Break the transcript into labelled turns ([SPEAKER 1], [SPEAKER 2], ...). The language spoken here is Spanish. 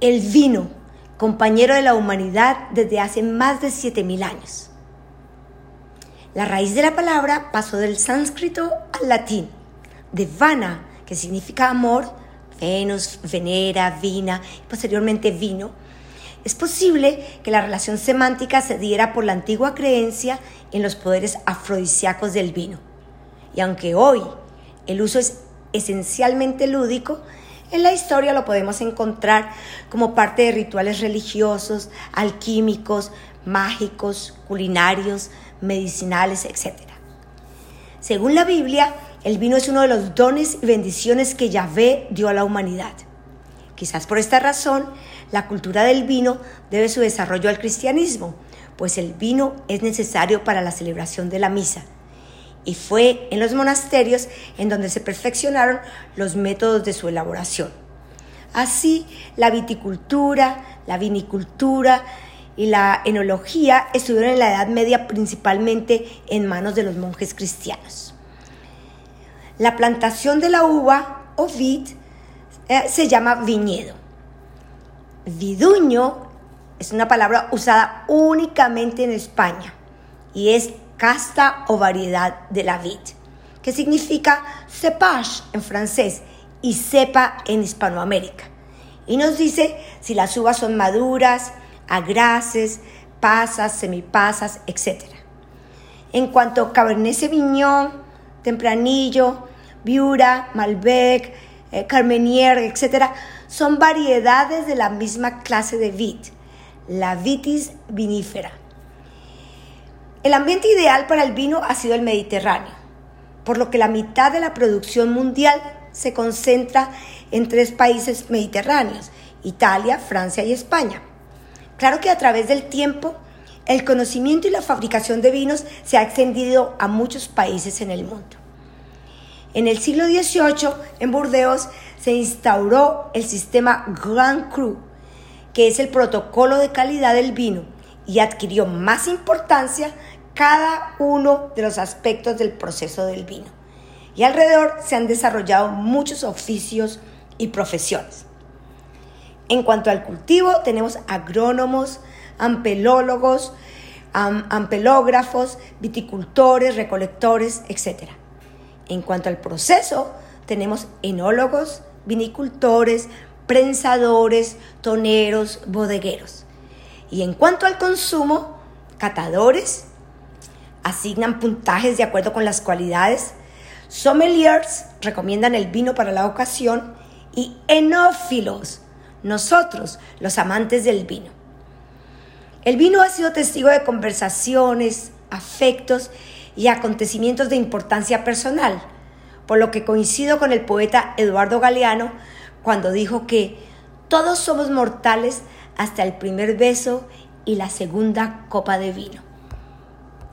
[SPEAKER 1] el vino, compañero de la humanidad desde hace más de 7.000 años. La raíz de la palabra pasó del sánscrito al latín, de vana, que significa amor, Venus, Venera, Vina, y posteriormente vino. Es posible que la relación semántica se diera por la antigua creencia en los poderes afrodisíacos del vino. Y aunque hoy el uso es esencialmente lúdico, en la historia lo podemos encontrar como parte de rituales religiosos, alquímicos, mágicos, culinarios, medicinales, etc. Según la Biblia, el vino es uno de los dones y bendiciones que Yahvé dio a la humanidad. Quizás por esta razón, la cultura del vino debe su desarrollo al cristianismo, pues el vino es necesario para la celebración de la misa y fue en los monasterios en donde se perfeccionaron los métodos de su elaboración. Así, la viticultura, la vinicultura y la enología estuvieron en la Edad Media principalmente en manos de los monjes cristianos. La plantación de la uva o vid eh, se llama viñedo. Viduño es una palabra usada únicamente en España y es casta o variedad de la vid, que significa cepage en francés y cepa en Hispanoamérica. Y nos dice si las uvas son maduras, agraces, pasas, semipasas, etc. En cuanto a Cabernet Sauvignon, Tempranillo, Viura, Malbec, eh, Carmenier, etc., son variedades de la misma clase de vid, la vitis vinífera. El ambiente ideal para el vino ha sido el Mediterráneo, por lo que la mitad de la producción mundial se concentra en tres países mediterráneos, Italia, Francia y España. Claro que a través del tiempo, el conocimiento y la fabricación de vinos se ha extendido a muchos países en el mundo. En el siglo XVIII, en Burdeos, se instauró el sistema Grand Cru, que es el protocolo de calidad del vino, y adquirió más importancia cada uno de los aspectos del proceso del vino. Y alrededor se han desarrollado muchos oficios y profesiones. En cuanto al cultivo, tenemos agrónomos, ampelólogos, ampelógrafos, viticultores, recolectores, etc. En cuanto al proceso, tenemos enólogos, vinicultores, prensadores, toneros, bodegueros. Y en cuanto al consumo, catadores, asignan puntajes de acuerdo con las cualidades, sommeliers recomiendan el vino para la ocasión y enófilos, nosotros, los amantes del vino. El vino ha sido testigo de conversaciones, afectos y acontecimientos de importancia personal, por lo que coincido con el poeta Eduardo Galeano cuando dijo que todos somos mortales hasta el primer beso y la segunda copa de vino.